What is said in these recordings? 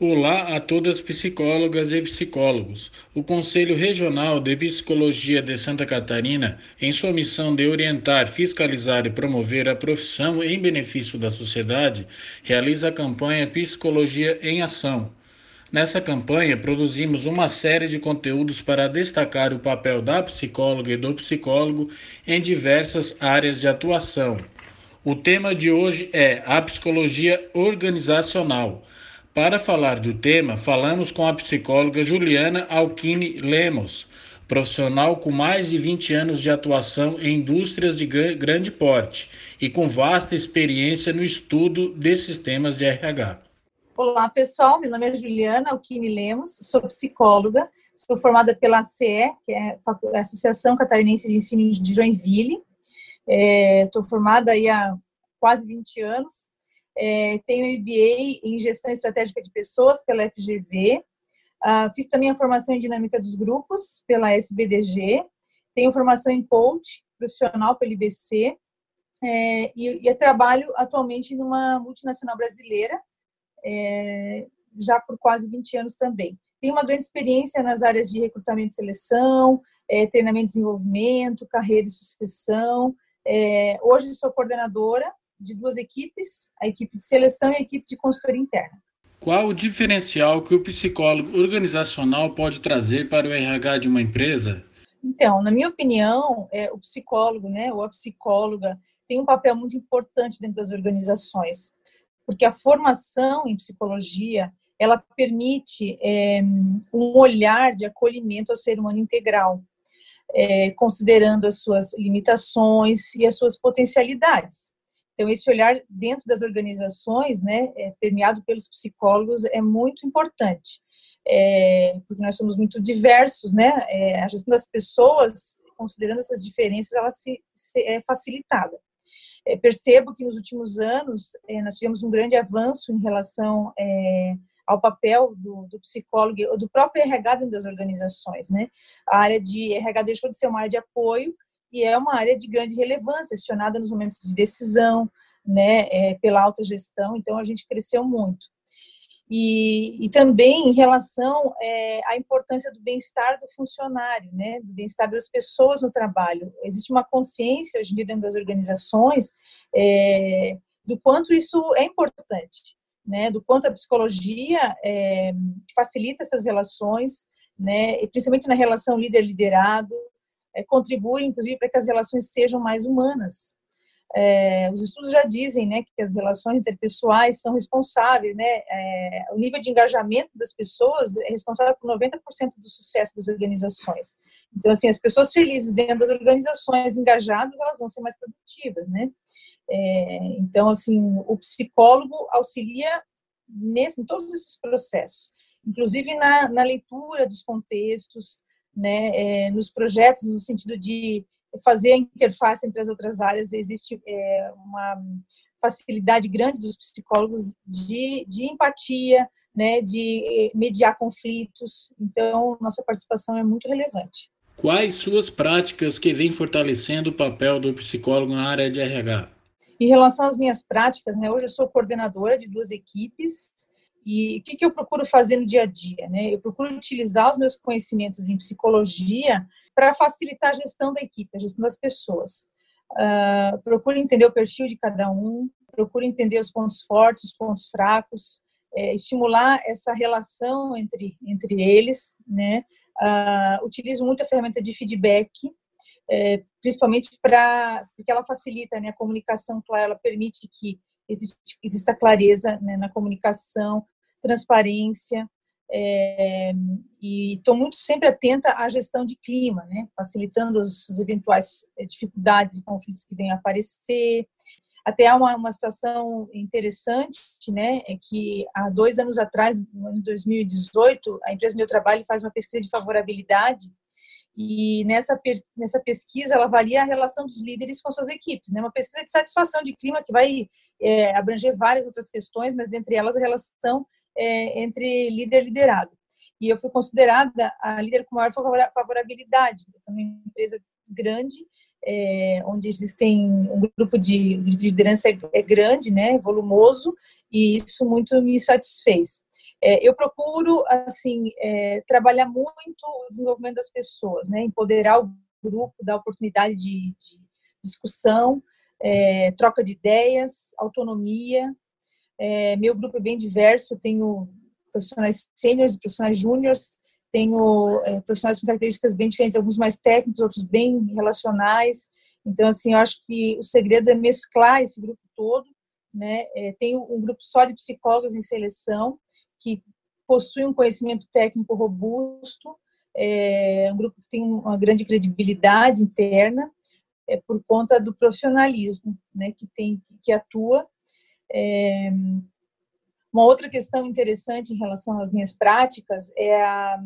Olá a todas psicólogas e psicólogos. O Conselho Regional de Psicologia de Santa Catarina, em sua missão de orientar, fiscalizar e promover a profissão em benefício da sociedade, realiza a campanha Psicologia em Ação. Nessa campanha, produzimos uma série de conteúdos para destacar o papel da psicóloga e do psicólogo em diversas áreas de atuação. O tema de hoje é a psicologia organizacional. Para falar do tema, falamos com a psicóloga Juliana Alquini Lemos, profissional com mais de 20 anos de atuação em indústrias de grande porte e com vasta experiência no estudo desses temas de RH. Olá, pessoal. Meu nome é Juliana Alquini Lemos, sou psicóloga, sou formada pela ACE, que é a Associação Catarinense de Ensino de Joinville. Estou é, formada aí há quase 20 anos é, tenho MBA em Gestão Estratégica de Pessoas pela FGV, uh, ah, fiz também a formação em Dinâmica dos Grupos pela SBDG, tenho formação em coach profissional pelo IBC é, e, e trabalho atualmente numa multinacional brasileira, é, já por quase 20 anos também. Tenho uma grande experiência nas áreas de recrutamento e seleção, é, treinamento e desenvolvimento, carreira e sucessão. É, hoje sou coordenadora de duas equipes, a equipe de seleção e a equipe de consultoria interna. Qual o diferencial que o psicólogo organizacional pode trazer para o RH de uma empresa? Então, na minha opinião, é, o psicólogo, né, ou a psicóloga, tem um papel muito importante dentro das organizações, porque a formação em psicologia ela permite é, um olhar de acolhimento ao ser humano integral, é, considerando as suas limitações e as suas potencialidades. Então, esse olhar dentro das organizações, né, é, permeado pelos psicólogos, é muito importante, é, porque nós somos muito diversos, né, é, a gestão das pessoas, considerando essas diferenças, ela se, se é facilitada. É, percebo que nos últimos anos é, nós tivemos um grande avanço em relação é, ao papel do, do psicólogo, do próprio RH dentro das organizações, né? A área de RH deixou de ser uma área de apoio e é uma área de grande relevância, acionada nos momentos de decisão, né, é, pela alta gestão, então a gente cresceu muito. E, e também em relação é, à importância do bem-estar do funcionário, né, do bem-estar das pessoas no trabalho. Existe uma consciência hoje em dia dentro das organizações é, do quanto isso é importante, né, do quanto a psicologia é, facilita essas relações, né, principalmente na relação líder-liderado, contribui, inclusive, para que as relações sejam mais humanas. É, os estudos já dizem né, que as relações interpessoais são responsáveis, né, é, o nível de engajamento das pessoas é responsável por 90% do sucesso das organizações. Então, assim, as pessoas felizes dentro das organizações, engajadas, elas vão ser mais produtivas, né? É, então, assim, o psicólogo auxilia nesse, em todos esses processos, inclusive na, na leitura dos contextos, né, é, nos projetos, no sentido de fazer a interface entre as outras áreas, existe é, uma facilidade grande dos psicólogos de, de empatia, né, de mediar conflitos. Então, nossa participação é muito relevante. Quais suas práticas que vêm fortalecendo o papel do psicólogo na área de RH? Em relação às minhas práticas, né, hoje eu sou coordenadora de duas equipes e o que, que eu procuro fazer no dia a dia? Né? Eu procuro utilizar os meus conhecimentos em psicologia para facilitar a gestão da equipe, a gestão das pessoas. Uh, procuro entender o perfil de cada um, procuro entender os pontos fortes, os pontos fracos, é, estimular essa relação entre, entre eles. Né? Uh, utilizo muito a ferramenta de feedback, é, principalmente para porque ela facilita né, a comunicação clara, ela permite que exista clareza né, na comunicação, transparência, é, e estou muito sempre atenta à gestão de clima, né, facilitando as, as eventuais eh, dificuldades e conflitos que venham a aparecer. Até há uma, uma situação interessante, né, é que há dois anos atrás, no ano de 2018, a empresa onde eu trabalho faz uma pesquisa de favorabilidade e nessa, nessa pesquisa ela avalia a relação dos líderes com suas equipes, né? Uma pesquisa de satisfação de clima que vai é, abranger várias outras questões, mas dentre elas a relação é, entre líder e liderado. E eu fui considerada a líder com maior favorabilidade. Estou numa empresa grande, é, onde existem um grupo de, de liderança é grande, né, volumoso, e isso muito me satisfez. É, eu procuro, assim, é, trabalhar muito o desenvolvimento das pessoas, né? Empoderar o grupo, dar oportunidade de, de discussão, é, troca de ideias, autonomia. É, meu grupo é bem diverso, tenho profissionais sêniores profissionais júniores, tenho é, profissionais com características bem diferentes, alguns mais técnicos, outros bem relacionais. Então, assim, eu acho que o segredo é mesclar esse grupo todo, né? É, tem um grupo só de psicólogos em seleção que possui um conhecimento técnico robusto, é um grupo que tem uma grande credibilidade interna é, por conta do profissionalismo, né? Que tem que atua. É, uma outra questão interessante em relação às minhas práticas é a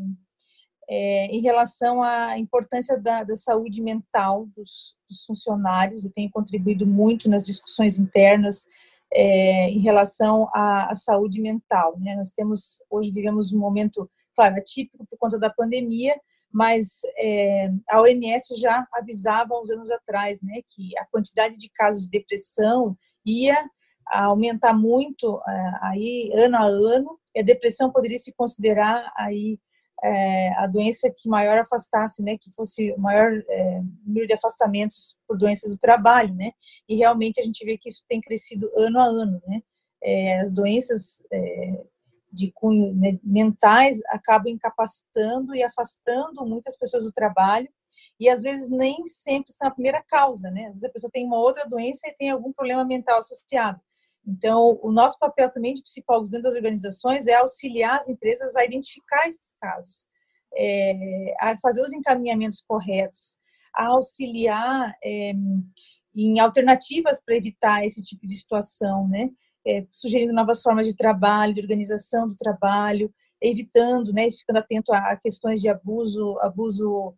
é, em relação à importância da, da saúde mental dos, dos, funcionários. Eu tenho contribuído muito nas discussões internas é, em relação à, à saúde mental. Né? Nós temos, hoje vivemos um momento, claro, atípico por conta da pandemia, mas é, a OMS já avisava uns anos atrás né, que a quantidade de casos de depressão ia aumentar muito é, aí ano a ano e a depressão poderia se considerar aí é, a doença que maior afastasse, né, que fosse o maior é, número de afastamentos por doenças do trabalho, né, e realmente a gente vê que isso tem crescido ano a ano, né, é, as doenças é, de cunho né, mentais acabam incapacitando e afastando muitas pessoas do trabalho e às vezes nem sempre são a primeira causa, né, às vezes a pessoa tem uma outra doença e tem algum problema mental associado. Então, o nosso papel também de psicólogos dentro das organizações é auxiliar as empresas a identificar esses casos, é, a fazer os encaminhamentos corretos, a auxiliar é, em alternativas para evitar esse tipo de situação, né? É, sugerindo novas formas de trabalho, de organização do trabalho, evitando, né, ficando atento a questões de abuso, abuso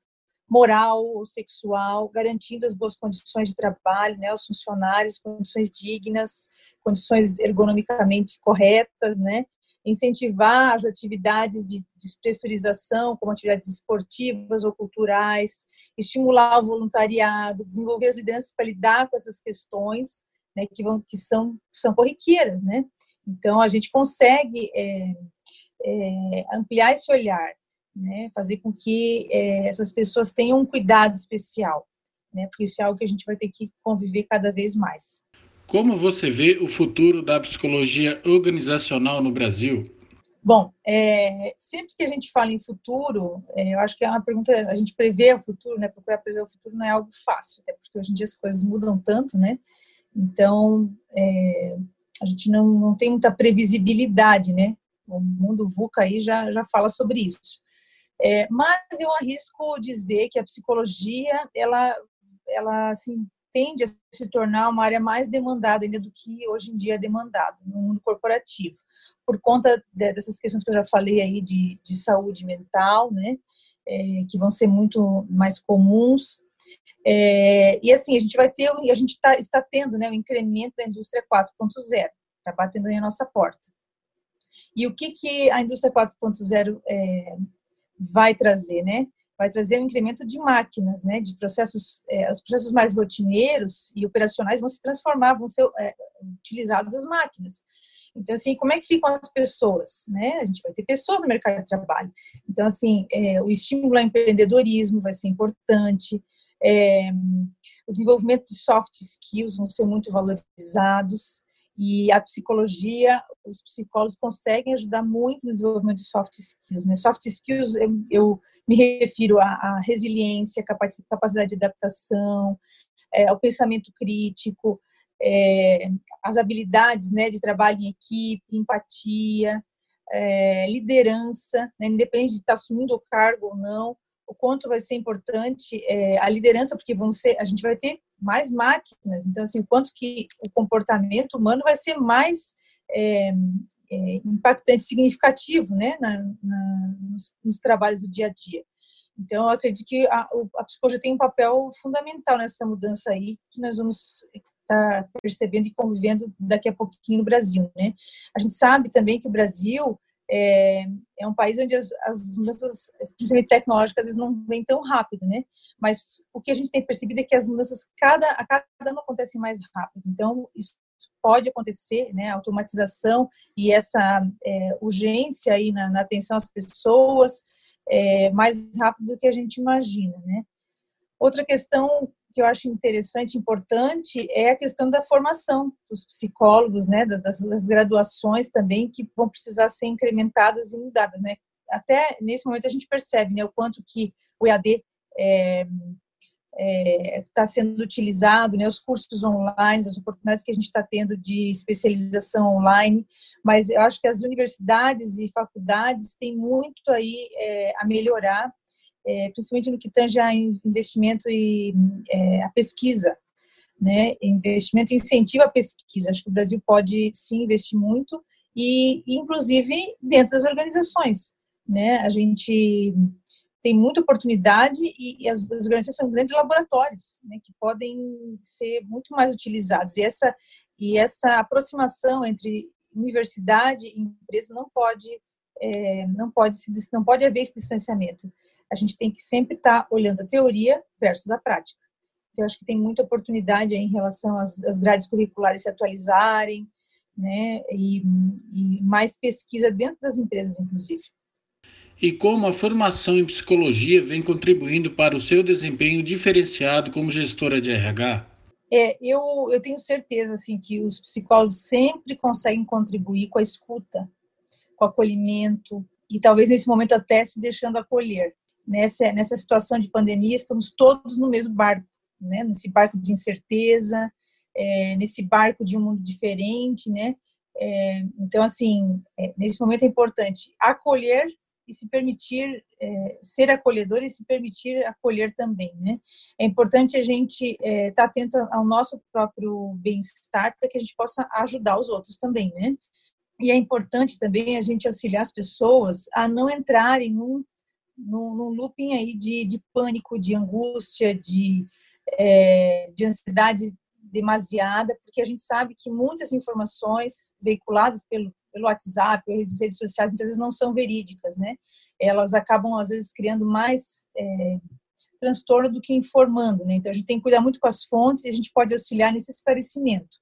moral ou sexual, garantindo as boas condições de trabalho, né, aos funcionários, condições dignas, condições ergonomicamente corretas, né, incentivar as atividades de despressurização, como atividades esportivas ou culturais, estimular o voluntariado, desenvolver as lideranças para lidar com essas questões, né, que vão que são são corriqueiras, né? Então a gente consegue é, é, ampliar esse olhar né? fazer com que é, essas pessoas tenham um cuidado especial, né? porque isso é algo que a gente vai ter que conviver cada vez mais. Como você vê o futuro da psicologia organizacional no Brasil? Bom, é, sempre que a gente fala em futuro, é, eu acho que é uma pergunta, a gente prevê o futuro, né? Procurar prever o futuro não é algo fácil, até porque hoje em dia as coisas mudam tanto, né? Então, é, a gente não, não tem muita previsibilidade, né? O mundo VUCA aí já, já fala sobre isso. É, mas eu arrisco dizer que a psicologia, ela, ela assim, tende a se tornar uma área mais demandada ainda do que hoje em dia é demandado no mundo corporativo, por conta de, dessas questões que eu já falei aí de, de saúde mental, né, é, que vão ser muito mais comuns. É, e assim, a gente vai ter, a gente tá, está tendo né, o incremento da indústria 4.0, está batendo aí a nossa porta. E o que, que a indústria 4.0 é, vai trazer, né? Vai trazer um incremento de máquinas, né? De processos, é, os processos mais rotineiros e operacionais vão se transformar, vão ser é, utilizados as máquinas. Então, assim, como é que ficam as pessoas, né? A gente vai ter pessoas no mercado de trabalho. Então, assim, é, o estímulo ao empreendedorismo vai ser importante, é, o desenvolvimento de soft skills vão ser muito valorizados, e a psicologia, os psicólogos conseguem ajudar muito no desenvolvimento de soft skills. Né? Soft skills, eu, eu me refiro à, resiliência, capacidade de adaptação, é, ao pensamento crítico, é, as habilidades né, de trabalho em equipe, empatia, é, liderança, né, independente de estar assumindo o cargo ou não, o quanto vai ser importante é, a liderança, porque vão ser, a gente vai ter mais máquinas, então assim, quanto que o comportamento humano vai ser mais é, é, impactante, significativo, né, na, na, nos, nos, trabalhos do dia a dia. Então, eu acredito que a, a psicologia tem um papel fundamental nessa mudança aí, que nós vamos estar tá percebendo e convivendo daqui a pouquinho no Brasil, né. A gente sabe também que o Brasil é, é um país onde as, as mudanças, principalmente tecnológicas, vezes não vêm tão rápido, né? Mas o que a gente tem percebido é que as mudanças, cada, a cada ano acontecem mais rápido. Então, isso pode acontecer, né, a automatização e essa é, urgência aí na, na, atenção às pessoas é, mais rápido do que a gente imagina, né. Outra questão que eu acho interessante, importante, é a questão da formação dos psicólogos, né, das, das graduações também, que vão precisar ser incrementadas e mudadas, né. Até nesse momento a gente percebe, né, o quanto que o EAD é, está é, tá sendo utilizado, né, os cursos online, as oportunidades que a gente está tendo de especialização online, mas eu acho que as universidades e faculdades têm muito aí é, a melhorar, é, principalmente no que tange a investimento e é, a pesquisa, né, investimento incentiva a pesquisa, acho que o Brasil pode sim investir muito, e inclusive dentro das organizações, né, a gente tem muita oportunidade e, e as, as, organizações são grandes laboratórios, né, que podem ser muito mais utilizados. E essa, e essa aproximação entre universidade e empresa não pode, é, não pode se, não pode haver esse distanciamento. A gente tem que sempre estar olhando a teoria versus a prática. Então, eu acho que tem muita oportunidade em relação às, às grades curriculares se atualizarem, né, e, e mais pesquisa dentro das empresas, inclusive e como a formação em psicologia vem contribuindo para o seu desempenho diferenciado como gestora de RH? É, eu, eu tenho certeza assim que os psicólogos sempre conseguem contribuir com a escuta, com o acolhimento e talvez nesse momento até se deixando acolher. Nessa, nessa situação de pandemia, estamos todos no mesmo barco, né? nesse barco de incerteza, é, nesse barco de um mundo diferente, né? É, então, assim, é, nesse momento é importante acolher e se permitir é, ser acolhedor e se permitir acolher também, né? É importante a gente estar é, tá atento ao nosso próprio bem-estar para que a gente possa ajudar os outros também, né? E é importante também a gente auxiliar as pessoas a não entrarem num, num, num looping aí de, de pânico, de angústia, de, é, de ansiedade demasiada, porque a gente sabe que muitas informações veiculadas pelo, pelo WhatsApp, pelas redes sociais, muitas vezes não são verídicas, né? Elas acabam, às vezes, criando mais é, transtorno do que informando, né? Então, a gente tem que cuidar muito com as fontes e a gente pode auxiliar nesse esclarecimento.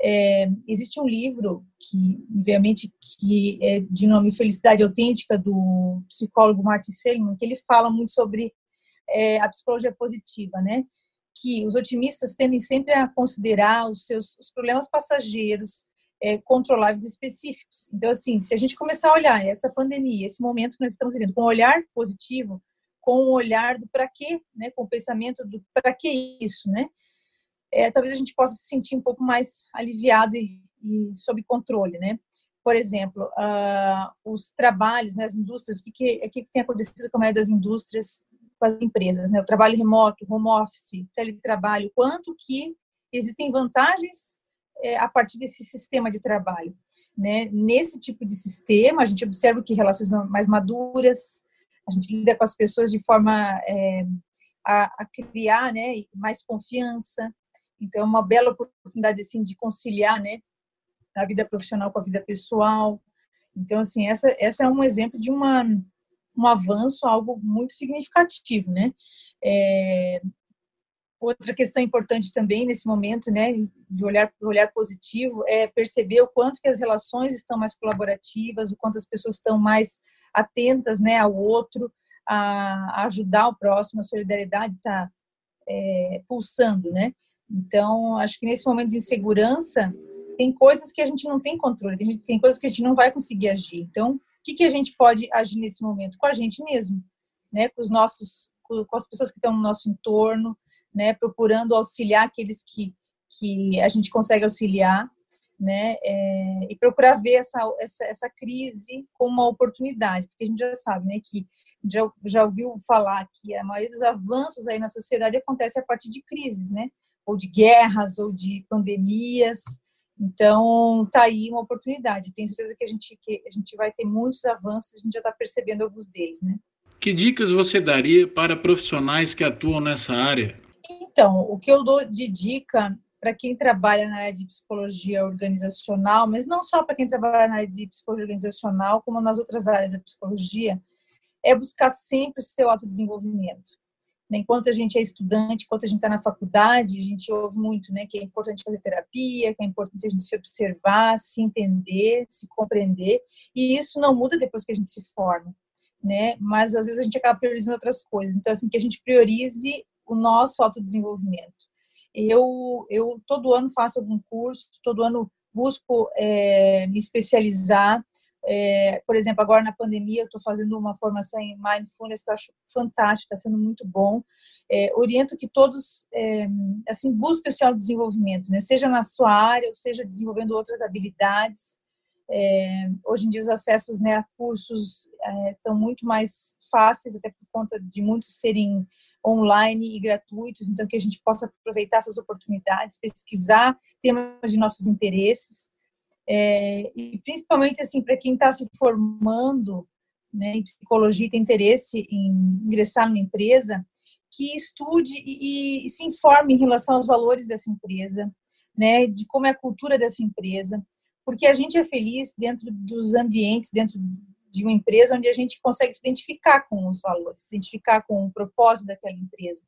É, existe um livro que, obviamente, que é de nome Felicidade Autêntica, do psicólogo Martin Seligman, que ele fala muito sobre é, a psicologia positiva, né? Que os otimistas tendem sempre a considerar os seus os problemas passageiros, é, controláveis específicos. Então, assim, se a gente começar a olhar essa pandemia, esse momento que nós estamos vivendo, com um olhar positivo, com o um olhar do para quê, né, com o pensamento do para que isso, né, é, talvez a gente possa se sentir um pouco mais aliviado e, e sob controle, né. Por exemplo, uh, os trabalhos nas né, indústrias, o que, que, que tem acontecido com a maioria das indústrias, com as empresas, né, o trabalho remoto, home office, teletrabalho, quanto que existem vantagens é, a partir desse sistema de trabalho. Né? Nesse tipo de sistema, a gente observa que relações mais maduras, a gente lida com as pessoas de forma é, a, a, criar né, mais confiança. Então, é uma bela oportunidade assim, de conciliar né, a vida profissional com a vida pessoal. Então, assim, essa, essa é um exemplo de uma, um avanço, algo muito significativo, né? É, Outra questão importante também nesse momento, né, de olhar olhar positivo, é perceber o quanto que as relações estão mais colaborativas, o quanto as pessoas estão mais atentas, né, ao outro, a, a ajudar o próximo, a solidariedade está é, pulsando, né. Então, acho que nesse momento de insegurança tem coisas que a gente não tem controle, tem, tem coisas que a gente não vai conseguir agir. Então, o que, que a gente pode agir nesse momento? Com a gente mesmo, né, com os nossos, com as pessoas que estão no nosso entorno, né, procurando auxiliar aqueles que, que a gente consegue auxiliar, né, é, e procurar ver essa, essa, essa crise como uma oportunidade, porque a gente já sabe, né, que já, já ouviu falar que a maioria dos avanços aí na sociedade acontece a partir de crises, né, ou de guerras, ou de pandemias, então, tá aí uma oportunidade. Tenho certeza que a gente, que a gente vai ter muitos avanços, a gente já está percebendo alguns deles, né? Que dicas você daria para profissionais que atuam nessa área? Então, o que eu dou de dica para quem trabalha na área de psicologia organizacional, mas não só para quem trabalha na área de psicologia organizacional, como nas outras áreas da psicologia, é buscar sempre o seu autodesenvolvimento. Né? Enquanto a gente é estudante, enquanto a gente está na faculdade, a gente ouve muito né, que é importante fazer terapia, que é importante a gente se observar, se entender, se compreender, e isso não muda depois que a gente se forma. Né? Mas às vezes a gente acaba priorizando outras coisas. Então, assim, que a gente priorize o nosso autodesenvolvimento. Eu, eu todo ano faço algum curso, todo ano busco é, me especializar, é, por exemplo, agora na pandemia, eu estou fazendo uma formação em mindfulness que eu acho fantástico, está sendo muito bom. É, oriento que todos, é, assim, busquem o seu desenvolvimento, né? seja na sua área, ou seja desenvolvendo outras habilidades. É, hoje em dia, os acessos né, a cursos estão é, muito mais fáceis, até por conta de muitos serem online e gratuitos, então que a gente possa aproveitar essas oportunidades, pesquisar temas de nossos interesses. É, e principalmente assim para quem está se formando né, em psicologia e tem interesse em ingressar numa empresa, que estude e, e, se informe em relação aos valores dessa empresa, né, de como é a cultura dessa empresa, porque a gente é feliz dentro dos ambientes, dentro de uma empresa onde a gente consegue se identificar com os valores, se identificar com o propósito daquela empresa.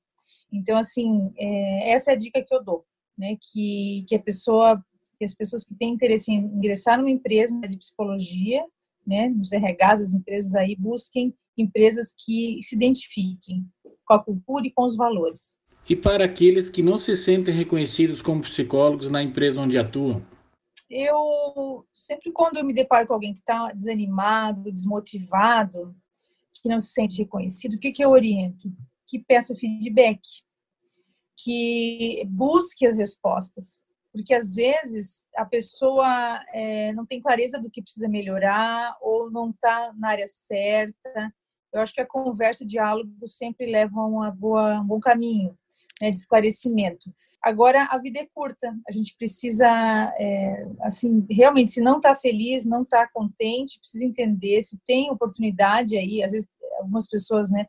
Então, assim, é, essa é a dica que eu dou, né, que, que a pessoa que as pessoas que têm interesse em ingressar numa empresa de psicologia, né, nos RHs das empresas aí, busquem empresas que se identifiquem com a cultura e com os valores. E para aqueles que não se sentem reconhecidos como psicólogos na empresa onde atuam? Eu sempre quando eu me deparo com alguém que está desanimado, desmotivado, que não se sente reconhecido, o que, que eu oriento? Que peça feedback, que busque as respostas, porque às vezes a pessoa é, não tem clareza do que precisa melhorar ou não está na área certa. Eu acho que a conversa, o diálogo sempre leva a um bom caminho né, de esclarecimento. Agora, a vida é curta, a gente precisa, é, assim, realmente, se não está feliz, não está contente, precisa entender se tem oportunidade aí, às vezes algumas pessoas, né,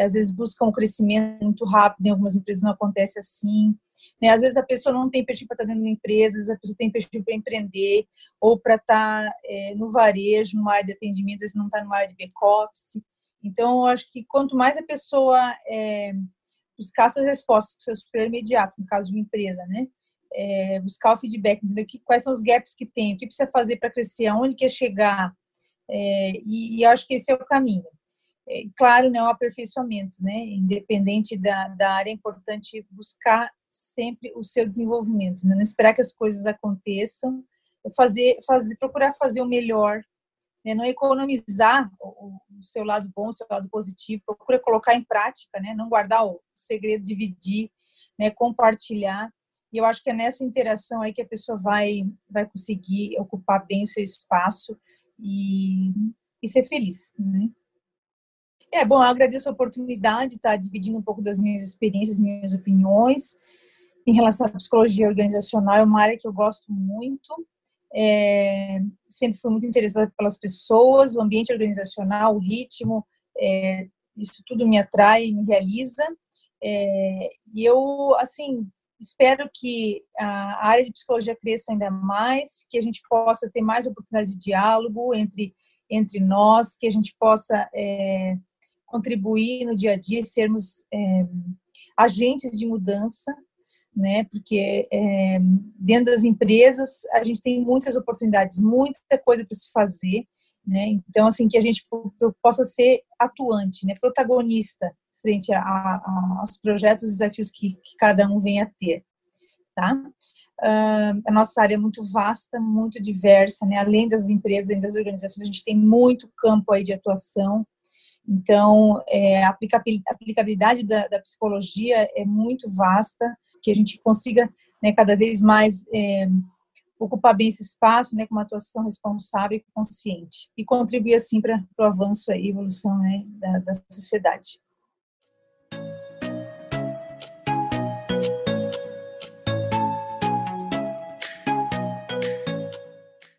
às vezes buscam um crescimento muito rápido, em algumas empresas não acontece assim. Né? Às vezes a pessoa não tem perfil para estar dentro de uma empresa, às vezes a pessoa tem perfil para empreender, ou para estar é, no varejo, numa área de atendimento, às vezes não está numa área de back-office. Então, eu acho que quanto mais a pessoa é, buscar suas respostas para o seu superior no caso de uma empresa, né? É, buscar o feedback, que, quais são os gaps que tem, o que precisa fazer para crescer, aonde quer chegar. É, e, e acho que esse é o caminho. É, claro, né, o aperfeiçoamento, né, independente da, da área, é importante buscar sempre o seu desenvolvimento, né, não esperar que as coisas aconteçam, é fazer, fazer, procurar fazer o melhor, né, não economizar o, o, seu lado bom, o seu lado positivo, procura colocar em prática, né, não guardar o segredo, dividir, né, compartilhar, e eu acho que é nessa interação aí que a pessoa vai, vai conseguir ocupar bem o seu espaço e, e ser feliz, né. É, bom, eu agradeço a oportunidade de estar dividindo um pouco das minhas experiências, minhas opiniões em relação à psicologia organizacional. É uma área que eu gosto muito. É, sempre fui muito interessada pelas pessoas, o ambiente organizacional, o ritmo, é, isso tudo me atrai, me realiza. É, e eu, assim, espero que a área de psicologia cresça ainda mais, que a gente possa ter mais oportunidades de diálogo entre, entre nós, que a gente possa é, contribuir no dia a dia, sermos é, agentes de mudança, né? Porque é, dentro das empresas a gente tem muitas oportunidades, muita coisa para se fazer, né? Então assim que a gente possa ser atuante, né? Protagonista frente a, a, aos projetos, os desafios que, que cada um vem a ter, tá? Uh, a nossa área é muito vasta, muito diversa, né? Além das empresas, além das organizações, a gente tem muito campo aí de atuação. Então, é, a aplicabilidade da, da, psicologia é muito vasta, que a gente consiga né, cada vez mais é, ocupar bem esse espaço, né, com uma atuação responsável e consciente, e contribuir assim para o avanço e evolução né, da, da sociedade.